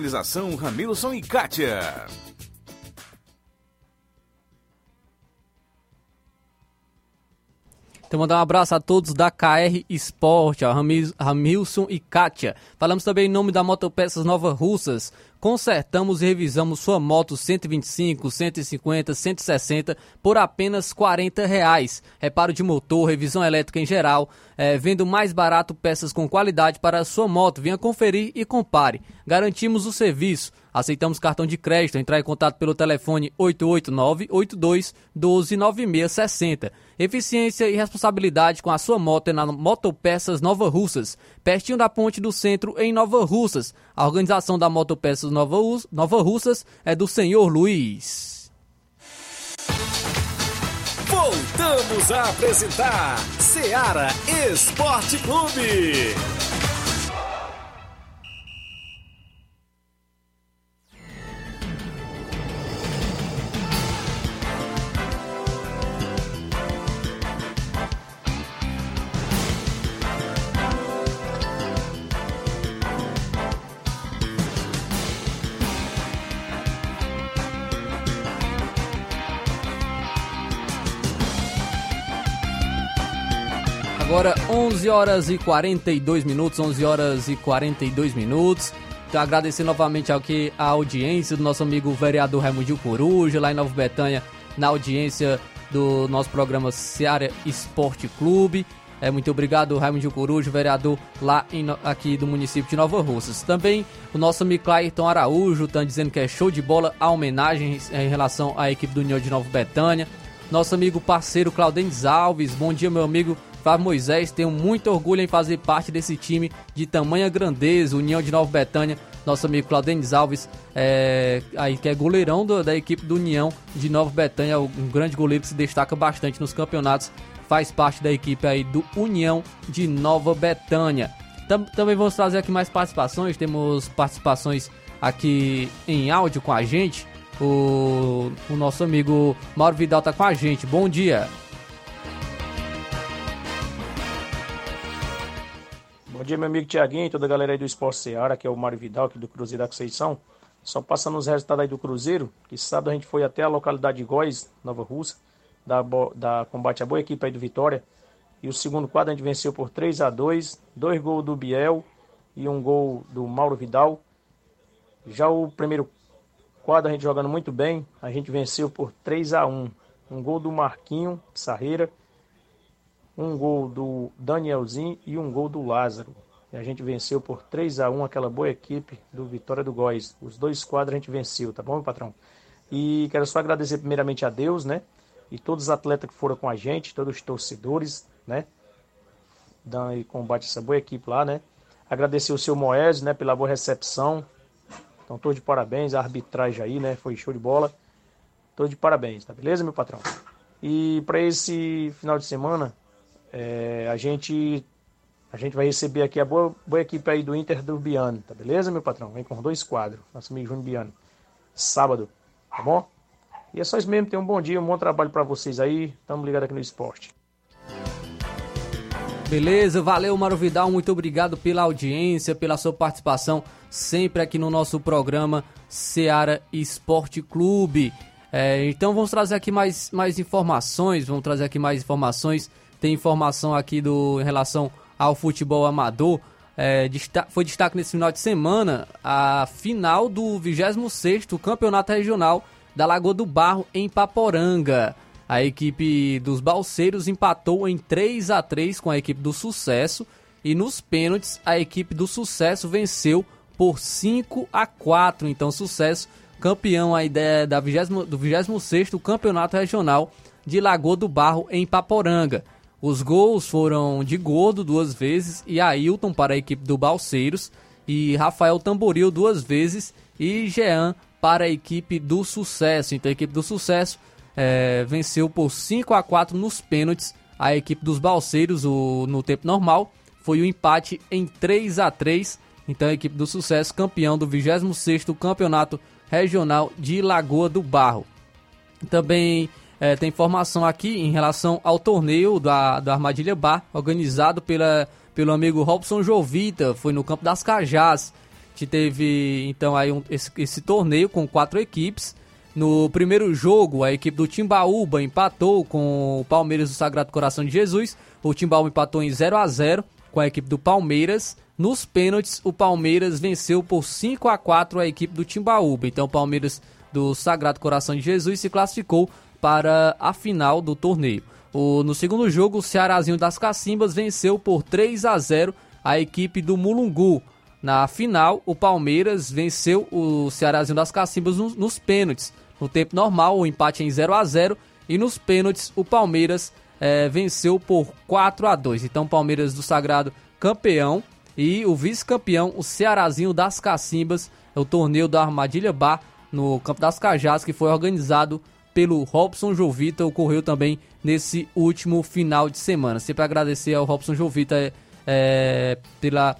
Organização Ramilson e Kátia. Então, mandar um abraço a todos da KR Esporte, a Ramilson e Kátia. Falamos também em nome da Motopeças Nova Russas. Consertamos e revisamos sua moto 125, 150, 160 por apenas 40 reais. Reparo de motor, revisão elétrica em geral, é, vendo mais barato peças com qualidade para a sua moto. Venha conferir e compare. Garantimos o serviço. Aceitamos cartão de crédito. Entrar em contato pelo telefone 889-8212-9660. Eficiência e responsabilidade com a sua moto é na Motopeças Nova Russas, pertinho da ponte do centro em Nova Russas. A organização da Motopeças Nova, Nova Russas é do senhor Luiz. Voltamos a apresentar Seara Esporte Clube. Agora 11 horas e 42 minutos, 11 horas e 42 minutos. Então agradecer novamente aqui a audiência do nosso amigo vereador Raimundo Coruja, lá em Nova Betânia, na audiência do nosso programa Seara Esporte Clube. É, muito obrigado, Raimundo Coruja, vereador lá em, aqui do município de Nova Russas. Também o nosso amigo Clayton Araújo está dizendo que é show de bola a homenagem em relação à equipe do União de Nova Betânia. Nosso amigo parceiro Claudentes Alves, bom dia, meu amigo Flávio Moisés, tenho muito orgulho em fazer parte desse time de tamanha grandeza, União de Nova Betânia. Nosso amigo Claudenis Alves, é, aí, que é goleirão do, da equipe do União de Nova Betânia, um grande goleiro que se destaca bastante nos campeonatos, faz parte da equipe aí do União de Nova Betânia. Tam, também vamos trazer aqui mais participações, temos participações aqui em áudio com a gente. O, o nosso amigo Mauro Vidal está com a gente. Bom dia. Dia, meu amigo Tiaguinho e toda a galera aí do Esporte Seara, que é o Mário Vidal, aqui do Cruzeiro da Conceição. Só passando os resultados aí do Cruzeiro, que sábado a gente foi até a localidade de Góis, Nova Rússia, da, da combate a boa equipe aí do Vitória. E o segundo quadro a gente venceu por 3 a 2 dois gols do Biel e um gol do Mauro Vidal. Já o primeiro quadro a gente jogando muito bem, a gente venceu por 3 a 1 Um gol do Marquinho Sarreira um gol do Danielzinho e um gol do Lázaro. E a gente venceu por 3 a 1 aquela boa equipe do Vitória do Góis. Os dois quadros a gente venceu, tá bom, meu patrão? E quero só agradecer primeiramente a Deus, né? E todos os atletas que foram com a gente, todos os torcedores, né? Dando combate essa boa equipe lá, né? Agradecer o seu Moés, né? Pela boa recepção. Então, todos de parabéns. A arbitragem aí, né? Foi show de bola. Tô de parabéns, tá beleza, meu patrão? E para esse final de semana, é, a gente a gente vai receber aqui a boa, boa equipe aí do Inter do Biano, tá beleza, meu patrão? Vem com dois quadros, nosso amigo Júnior Biano. Sábado, tá bom? E é só isso mesmo, tenham um bom dia, um bom trabalho para vocês aí. Tamo ligado aqui no esporte. Beleza, valeu Mário Vidal, muito obrigado pela audiência, pela sua participação sempre aqui no nosso programa Seara Esporte Clube. É, então vamos trazer aqui mais, mais informações, vamos trazer aqui mais informações. Tem informação aqui do, em relação ao futebol amador. É, foi destaque nesse final de semana a final do 26º Campeonato Regional da Lagoa do Barro em Paporanga. A equipe dos Balseiros empatou em 3 a 3 com a equipe do Sucesso e nos pênaltis a equipe do Sucesso venceu por 5 a 4. Então, Sucesso campeão aí da, da 20, do 26º Campeonato Regional de Lagoa do Barro em Paporanga. Os gols foram de Gordo duas vezes e Ailton para a equipe do Balseiros e Rafael Tamboril duas vezes e Jean para a equipe do Sucesso. Então a equipe do Sucesso é, venceu por 5 a 4 nos pênaltis a equipe dos Balseiros o, no tempo normal. Foi o um empate em 3 a 3 Então a equipe do Sucesso, campeão do 26º Campeonato Regional de Lagoa do Barro. Também é, tem informação aqui em relação ao torneio da, da Armadilha Bar, organizado pela, pelo amigo Robson Jovita, foi no campo das Cajás. que teve então aí um, esse, esse torneio com quatro equipes. No primeiro jogo, a equipe do Timbaúba empatou com o Palmeiras do Sagrado Coração de Jesus. O Timbaúba empatou em 0 a 0 com a equipe do Palmeiras. Nos pênaltis, o Palmeiras venceu por 5 a 4 a equipe do Timbaúba. Então, o Palmeiras do Sagrado Coração de Jesus se classificou para a final do torneio. O, no segundo jogo, o Cearazinho das Cacimbas venceu por 3 a 0 a equipe do Mulungu. Na final, o Palmeiras venceu o Cearazinho das Cacimbas nos, nos pênaltis. No tempo normal, o empate em 0 a 0 e nos pênaltis, o Palmeiras é, venceu por 4 a 2 Então, Palmeiras do Sagrado campeão e o vice-campeão, o Cearazinho das Cacimbas, é o torneio da Armadilha Bar no Campo das Cajás, que foi organizado pelo Robson Jovita, ocorreu também nesse último final de semana. Sempre agradecer ao Robson Jovita é, pela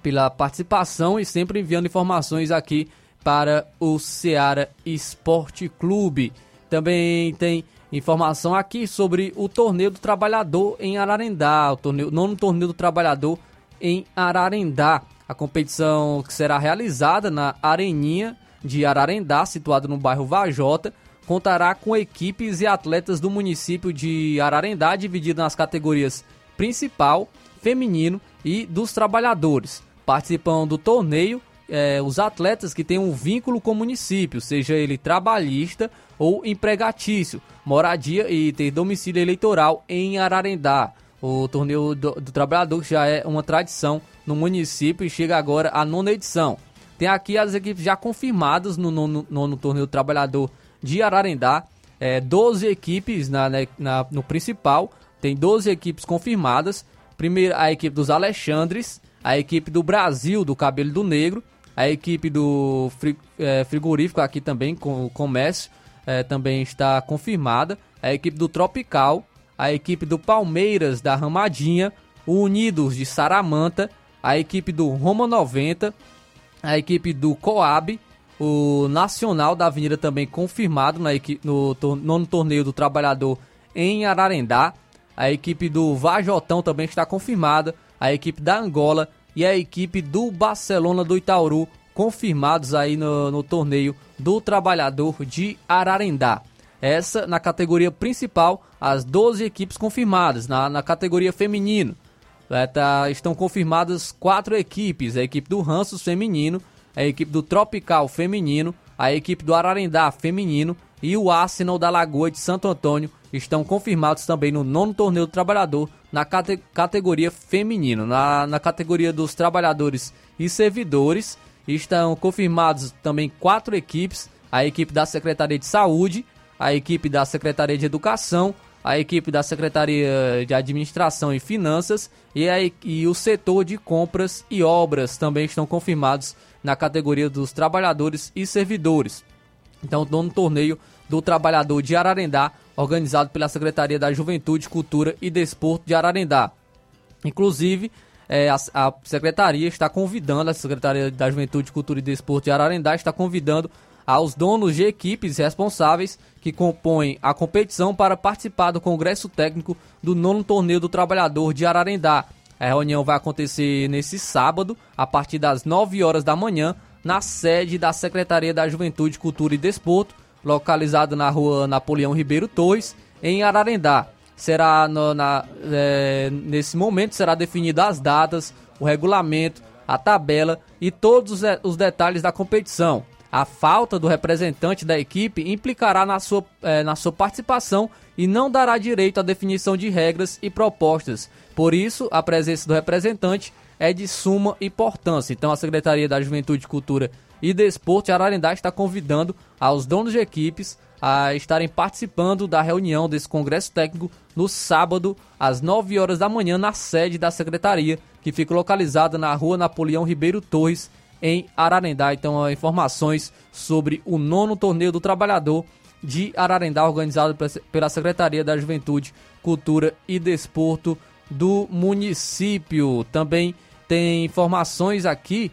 pela participação e sempre enviando informações aqui para o Ceará Esporte Clube. Também tem informação aqui sobre o torneio do trabalhador em Ararendá, o torneio, nono torneio do trabalhador em Ararendá. A competição que será realizada na Areninha de Ararendá, situado no bairro Vajota, contará com equipes e atletas do município de Ararendá, divididas nas categorias principal, feminino e dos trabalhadores. Participam do torneio é, os atletas que têm um vínculo com o município, seja ele trabalhista ou empregatício, moradia e ter domicílio eleitoral em Ararendá. O torneio do, do trabalhador já é uma tradição no município e chega agora à nona edição. Tem aqui as equipes já confirmadas no nono, nono torneio do trabalhador de Ararendá. É, 12 equipes na, né, na, no principal, tem 12 equipes confirmadas. Primeiro a equipe dos Alexandres, a equipe do Brasil do Cabelo do Negro, a equipe do é, frigorífico aqui também, com o comércio, é, também está confirmada. A equipe do Tropical, a equipe do Palmeiras da Ramadinha, o Unidos de Saramanta, a equipe do Roma 90, a equipe do Coab, o Nacional da Avenida também confirmado na equipe, no nono torneio do Trabalhador em Ararendá. A equipe do Vajotão também está confirmada a equipe da Angola e a equipe do Barcelona do Itauru, confirmados aí no, no torneio do Trabalhador de Ararendá. Essa na categoria principal, as 12 equipes confirmadas. Na, na categoria feminino, é, tá, estão confirmadas quatro equipes: a equipe do Ranços feminino, a equipe do Tropical feminino, a equipe do Ararendá feminino e o Arsenal da Lagoa de Santo Antônio estão confirmados também no nono torneio do Trabalhador na cate categoria feminino. Na, na categoria dos trabalhadores e servidores, estão confirmados também quatro equipes: a equipe da Secretaria de Saúde, a equipe da Secretaria de Educação, a equipe da Secretaria de Administração e Finanças e, a, e o setor de compras e obras também estão confirmados na categoria dos trabalhadores e servidores. Então, no torneio do Trabalhador de Ararendá, organizado pela Secretaria da Juventude, Cultura e Desporto de Ararendá. Inclusive, é, a, a, Secretaria está convidando, a Secretaria da Juventude, Cultura e Desporto de Ararendá está convidando aos donos de equipes responsáveis que compõem a competição para participar do Congresso Técnico do nono Torneio do Trabalhador de Ararendá. A reunião vai acontecer nesse sábado, a partir das 9 horas da manhã, na sede da Secretaria da Juventude, Cultura e Desporto, localizado na rua Napoleão Ribeiro Torres, em Ararendá. Será no, na, é, nesse momento será definida as datas, o regulamento, a tabela e todos os, os detalhes da competição. A falta do representante da equipe implicará na sua, é, na sua participação e não dará direito à definição de regras e propostas. Por isso, a presença do representante é de suma importância. Então, a Secretaria da Juventude, Cultura e Desporto de Ararendá está convidando aos donos de equipes a estarem participando da reunião desse congresso técnico no sábado, às 9 horas da manhã, na sede da secretaria, que fica localizada na rua Napoleão Ribeiro Torres, em Ararendá. Então, informações sobre o nono torneio do trabalhador de Ararendá, organizado pela Secretaria da Juventude, Cultura e Desporto do município. Também tem informações aqui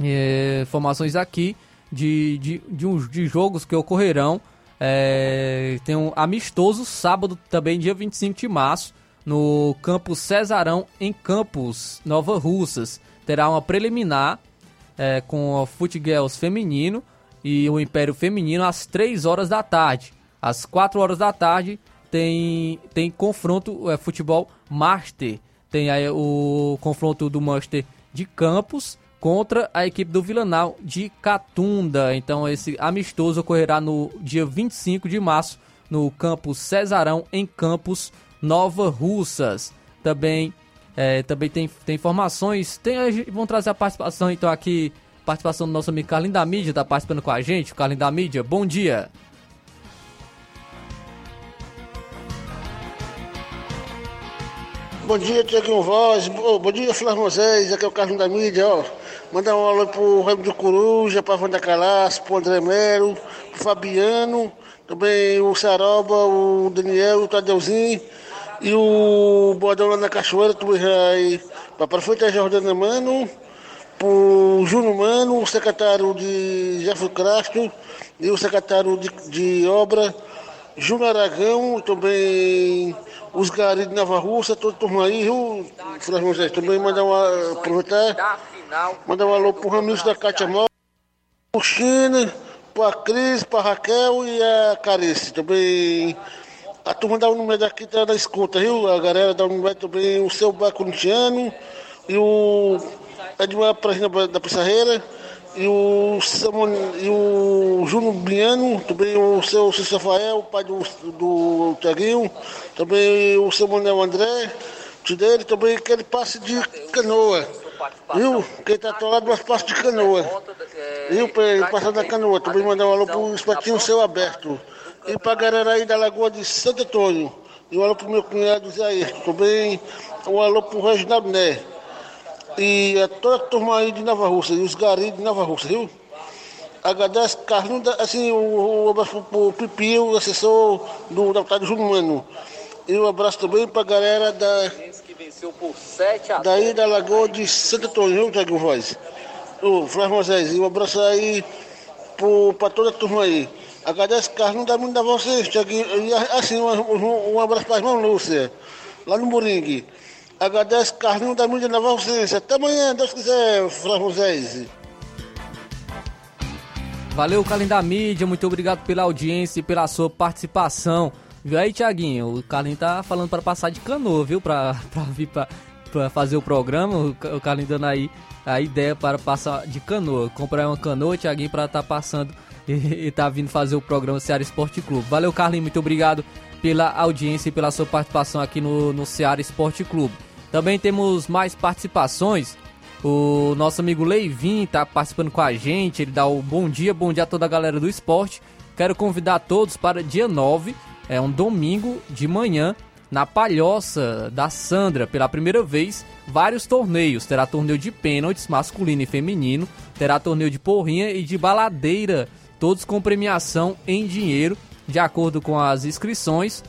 é, informações aqui de, de, de, de jogos que ocorrerão. É, tem um amistoso sábado, também dia 25 de março, no Campus Cesarão, em Campos, Nova Russas. Terá uma preliminar é, com o Futgirls feminino e o Império Feminino às 3 horas da tarde. Às 4 horas da tarde tem, tem confronto é, futebol Master. Tem aí o confronto do Master de Campos contra a equipe do Vilanal de Catunda. Então esse amistoso ocorrerá no dia 25 de março no campus Cesarão, em Campos Nova Russas. Também, é, também tem, tem informações. Tem, vamos trazer a participação então aqui, participação do nosso amigo Carlinho da Mídia, está participando com a gente. Carlinho da Mídia, bom dia. Bom dia, Tiaguinho Voz. Bom dia, Flávio Moisés. Aqui é o Carlos da Mídia, ó. Mandar um alô pro Remo de Coruja, pra Wanda Calaço, pro André Mero, pro Fabiano, também o Saroba, o Daniel, o Tadeuzinho e o Bodão lá na Cachoeira, tudo aí. Pra prefeita Jordana Mano, pro Júnior Mano, o secretário de Jefferson Castro e o secretário de, de obra, Júnior Aragão, também os garis de Nova Rússia, todo turma aí, viu, Flávio Moisés? Também mandar uma, aproveitar Mandar um alô pro Ramilson da Cátia Mó, pro China, pra Cris, pra Raquel e a Carice. Também a turma da Unimed aqui tá na escuta, viu? A galera da Unimed também, o seu Bar Corintiano e o Edmar Prazinha da Pissarreira e o, Samon, e o Júnior Biano, também o seu Cícero Rafael, pai do, do Tiaguinho, também o seu Manuel André, dele, também que ele passe de canoa. Viu? Quem tá atolado mas passa de canoa. Viu? Ele passar da canoa. Também mandar um alô pro espatinho céu aberto. E pra galera aí da Lagoa de Santo Antônio. E um alô pro meu cunhado Zé Também um alô pro Reginaldo Né. E a toda a turma aí de Nova Rússia, e os garis de Nova Rússia, viu? Agradece Carlinhos, assim, o, abraço pro Pipi, o assessor do deputado Júnior Mano. E um abraço também pra galera da venceu por 7 a Daí da Lagoa de Santo Antônio, Tiago Voz. O Flávio Moisés, um abraço aí para toda a turma aí. Agradece Carlos, não muito a vocês, Tiaguinho. E assim, um, um abraço para a irmã Lúcia, lá no Moringue. Agradece Carlinhos da mídia da vocês. Até amanhã, Deus quiser, Moisés. Valeu, Carlinhos da Mídia, muito obrigado pela audiência e pela sua participação. Viu aí, Tiaguinho? O Carlinho tá falando para passar de canoa, viu? Pra, pra vir pra, pra fazer o programa. O Carlinho dando aí a ideia para passar de canoa. Comprar uma canoa, Tiaguinho, para tá passando e, e tá vindo fazer o programa Ceará Esporte Clube. Valeu, Carlinho. Muito obrigado pela audiência e pela sua participação aqui no, no Ceará Esporte Clube. Também temos mais participações. O nosso amigo Leivin tá participando com a gente. Ele dá o bom dia, bom dia a toda a galera do esporte. Quero convidar todos para dia 9 é um domingo de manhã na Palhoça da Sandra, pela primeira vez, vários torneios. Terá torneio de pênaltis masculino e feminino, terá torneio de porrinha e de baladeira todos com premiação em dinheiro, de acordo com as inscrições.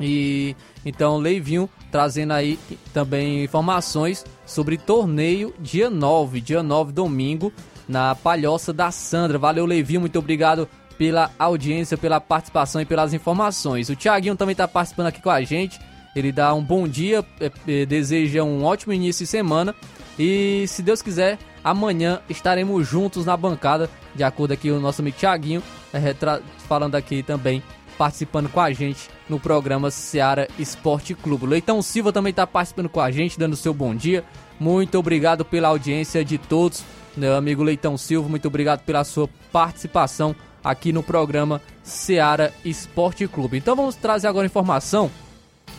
E então Leivinho trazendo aí também informações sobre torneio dia 9, dia 9 domingo, na Palhoça da Sandra. Valeu Leivinho, muito obrigado pela audiência, pela participação e pelas informações. O Thiaguinho também está participando aqui com a gente. Ele dá um bom dia, é, é, deseja um ótimo início de semana e, se Deus quiser, amanhã estaremos juntos na bancada, de acordo aqui com o nosso amigo Thiaguinho, é, falando aqui também, participando com a gente no programa Seara Esporte Clube. Leitão Silva também está participando com a gente, dando seu bom dia. Muito obrigado pela audiência de todos. Meu amigo Leitão Silva, muito obrigado pela sua participação aqui no programa Seara Esporte Clube. Então vamos trazer agora informação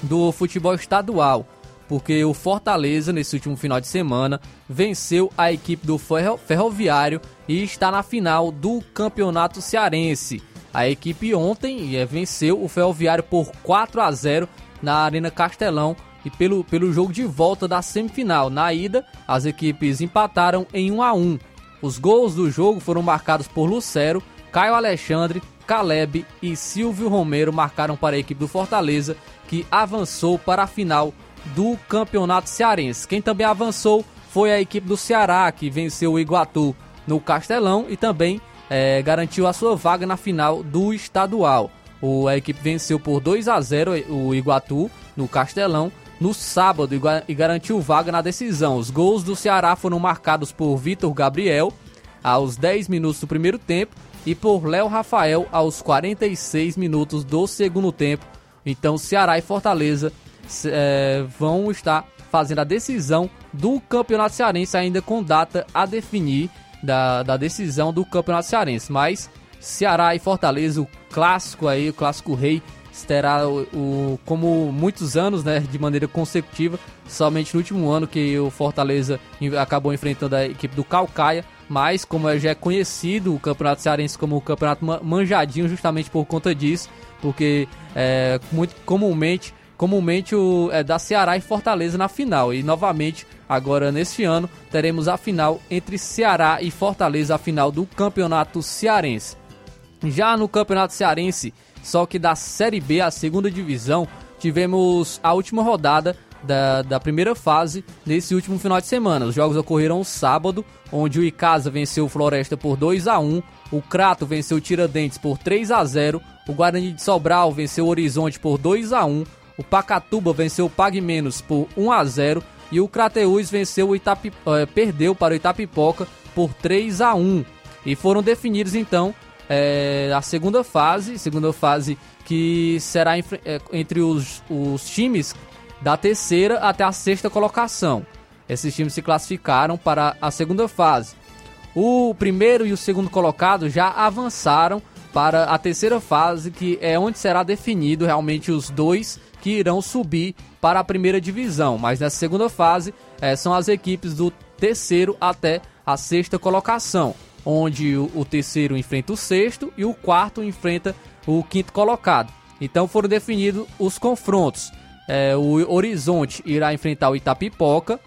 do futebol estadual, porque o Fortaleza, nesse último final de semana, venceu a equipe do Ferroviário e está na final do Campeonato Cearense. A equipe ontem eh, venceu o Ferroviário por 4 a 0 na Arena Castelão e pelo, pelo jogo de volta da semifinal. Na ida, as equipes empataram em 1 a 1. Os gols do jogo foram marcados por Lucero, Caio Alexandre, Caleb e Silvio Romero marcaram para a equipe do Fortaleza, que avançou para a final do Campeonato Cearense. Quem também avançou foi a equipe do Ceará, que venceu o Iguatu no Castelão e também é, garantiu a sua vaga na final do estadual. O, a equipe venceu por 2 a 0 o Iguatu no Castelão no sábado e garantiu vaga na decisão. Os gols do Ceará foram marcados por Vitor Gabriel aos 10 minutos do primeiro tempo e por Léo Rafael aos 46 minutos do segundo tempo. Então, Ceará e Fortaleza é, vão estar fazendo a decisão do Campeonato Cearense, ainda com data a definir da, da decisão do Campeonato Cearense. Mas Ceará e Fortaleza, o clássico aí, o clássico rei, terá o, o, como muitos anos, né, de maneira consecutiva, somente no último ano que o Fortaleza acabou enfrentando a equipe do Calcaia, mas como já é conhecido o Campeonato Cearense como o Campeonato Manjadinho justamente por conta disso, porque é, muito comumente comumente o, é, da Ceará e Fortaleza na final. E novamente, agora neste ano, teremos a final entre Ceará e Fortaleza, a final do Campeonato Cearense. Já no Campeonato Cearense, só que da Série B, a segunda divisão, tivemos a última rodada da, da primeira fase nesse último final de semana. Os jogos ocorreram sábado, onde o Icasa venceu o Floresta por 2 a 1 o Crato venceu o Tiradentes por 3 a 0 o Guarani de Sobral venceu o Horizonte por 2 a 1 o Pacatuba venceu o Pag Menos por 1 a 0 e o Crateús venceu o Itapi, eh, perdeu para o Itapipoca por 3 a 1 e foram definidos então eh, a segunda fase, segunda fase que será eh, entre os, os times da terceira até a sexta colocação. Esses times se classificaram para a segunda fase. O primeiro e o segundo colocado já avançaram para a terceira fase, que é onde será definido realmente os dois que irão subir para a primeira divisão. Mas nessa segunda fase é, são as equipes do terceiro até a sexta colocação, onde o, o terceiro enfrenta o sexto e o quarto enfrenta o quinto colocado. Então foram definidos os confrontos é, o Horizonte irá enfrentar o Itapipoca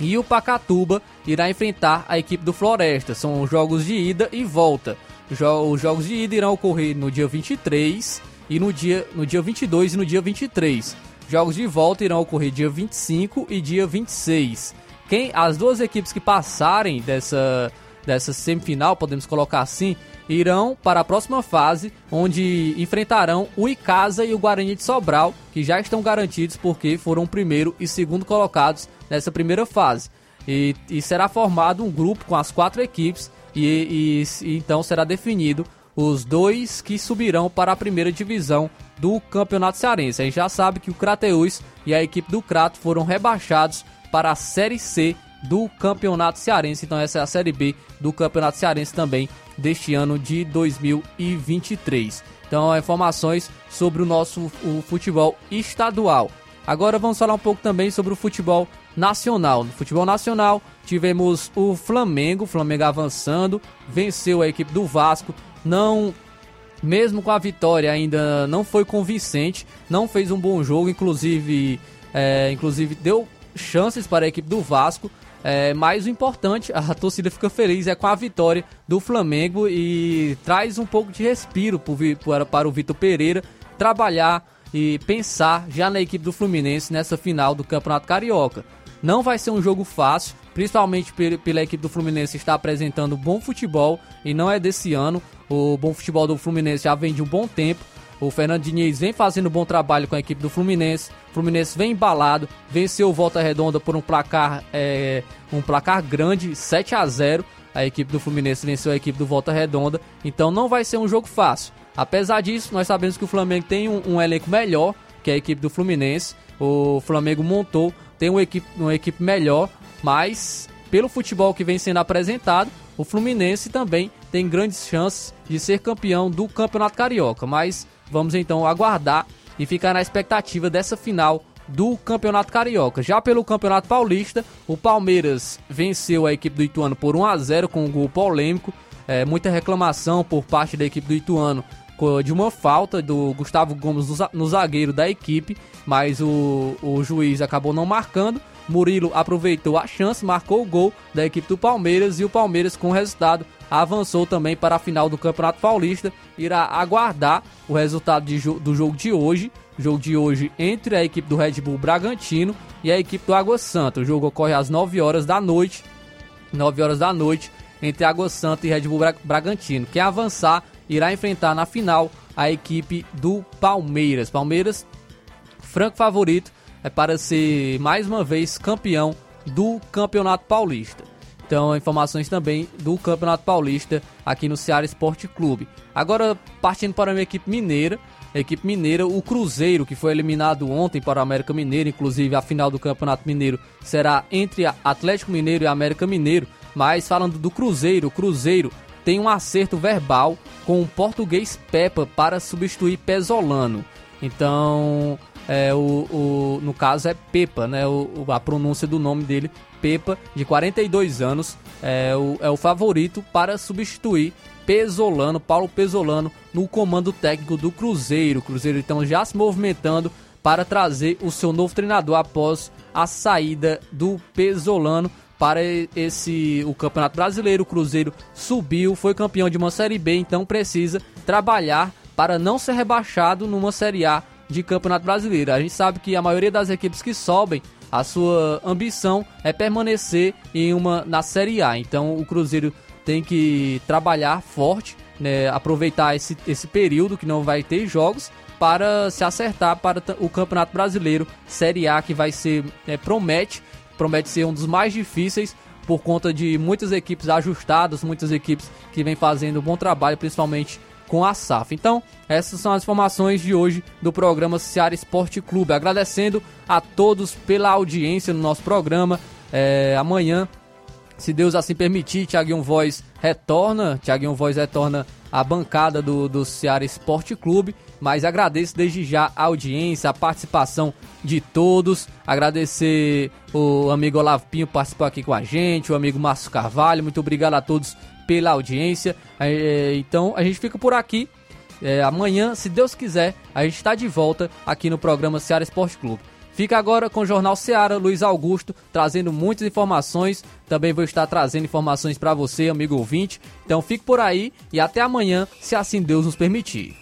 e o Pacatuba irá enfrentar a equipe do Floresta. São jogos de ida e volta. Os jogos de ida irão ocorrer no dia 23 e no dia, no dia 22 e no dia 23. Jogos de volta irão ocorrer dia 25 e dia 26. Quem as duas equipes que passarem dessa dessa semifinal, podemos colocar assim, irão para a próxima fase, onde enfrentarão o Icasa e o Guarani de Sobral, que já estão garantidos porque foram primeiro e segundo colocados nessa primeira fase. E, e será formado um grupo com as quatro equipes e, e, e então será definido os dois que subirão para a primeira divisão do Campeonato Cearense. A gente já sabe que o Crateus e a equipe do Crato foram rebaixados para a Série C do Campeonato Cearense. Então essa é a Série B do Campeonato Cearense também deste ano de 2023. Então, informações sobre o nosso o futebol estadual. Agora vamos falar um pouco também sobre o futebol nacional. No futebol nacional, tivemos o Flamengo, o Flamengo avançando, venceu a equipe do Vasco, não mesmo com a vitória ainda não foi convincente, não fez um bom jogo, inclusive, é, inclusive deu chances para a equipe do Vasco, É, mas o importante, a torcida fica feliz é com a vitória do Flamengo e traz um pouco de respiro para, o Vitor Pereira trabalhar e pensar já na equipe do Fluminense nessa final do Campeonato Carioca. Não vai ser um jogo fácil, principalmente pela equipe do Fluminense está apresentando bom futebol e não é desse ano. O bom futebol do Fluminense já vem de um bom tempo. O Fernando Diniz vem fazendo um bom trabalho com a equipe do Fluminense. O Fluminense vem embalado, venceu o Volta Redonda por um placar, é, um placar grande, 7 a 0. A equipe do Fluminense venceu a equipe do Volta Redonda, então não vai ser um jogo fácil. Apesar disso, nós sabemos que o Flamengo tem um, um elenco melhor que a equipe do Fluminense. O Flamengo montou, tem uma equipe, uma equipe melhor, mas pelo futebol que vem sendo apresentado, o Fluminense também tem grandes chances de ser campeão do Campeonato Carioca. Mas Vamos então aguardar e ficar na expectativa dessa final do Campeonato Carioca. Já pelo Campeonato Paulista, o Palmeiras venceu a equipe do Ituano por 1 a 0 com um gol polêmico. É, muita reclamação por parte da equipe do Ituano de uma falta do Gustavo Gomes no zagueiro da equipe, mas o, o juiz acabou não marcando. Murilo aproveitou a chance, marcou o gol da equipe do Palmeiras e o Palmeiras, com o resultado, avançou também para a final do Campeonato Paulista. Irá aguardar o resultado do jogo de hoje. Jogo de hoje entre a equipe do Red Bull Bragantino e a equipe do Água Santa. O jogo ocorre às 9 horas da noite. 9 horas da noite entre Água Santa e Red Bull Bra Bragantino. Quem avançar irá enfrentar na final a equipe do Palmeiras. Palmeiras, franco favorito para ser mais uma vez campeão do Campeonato Paulista. Então, informações também do Campeonato Paulista aqui no Ceará Esporte Clube. Agora, partindo para a minha equipe mineira, a equipe mineira, o Cruzeiro, que foi eliminado ontem para o América Mineiro, inclusive a final do Campeonato Mineiro será entre Atlético Mineiro e América Mineiro. Mas falando do Cruzeiro, o Cruzeiro tem um acerto verbal com o português Peppa para substituir Pesolano. Então, é, o, o, no caso é Pepa, né? O, a pronúncia do nome dele, Pepa, de 42 anos, é o, é o favorito para substituir Pesolano, Paulo Pesolano, no comando técnico do Cruzeiro. O Cruzeiro então já se movimentando para trazer o seu novo treinador após a saída do Pesolano para esse o Campeonato Brasileiro. O Cruzeiro subiu, foi campeão de uma Série B, então precisa trabalhar para não ser rebaixado numa Série A de Campeonato Brasileiro. A gente sabe que a maioria das equipes que sobem, a sua ambição é permanecer em uma na Série A. Então o Cruzeiro tem que trabalhar forte, né, aproveitar esse, esse período que não vai ter jogos para se acertar para o Campeonato Brasileiro Série A que vai ser é, promete promete ser um dos mais difíceis por conta de muitas equipes ajustadas, muitas equipes que vêm fazendo um bom trabalho, principalmente com a SAF. Então, essas são as informações de hoje do programa Ceará Esporte Clube. Agradecendo a todos pela audiência no nosso programa. É, amanhã, se Deus assim permitir, Thiaguinho Voz retorna. Thiaguinho Voz retorna à bancada do, do Ceará Esporte Clube. Mas agradeço desde já a audiência, a participação de todos. Agradecer o amigo Olavo Pinho participou aqui com a gente, o amigo Márcio Carvalho. Muito obrigado a todos pela audiência. É, então a gente fica por aqui. É, amanhã, se Deus quiser, a gente está de volta aqui no programa Ceará Esporte Clube. Fica agora com o Jornal Ceará, Luiz Augusto, trazendo muitas informações. Também vou estar trazendo informações para você, amigo ouvinte. Então fique por aí e até amanhã, se assim Deus nos permitir.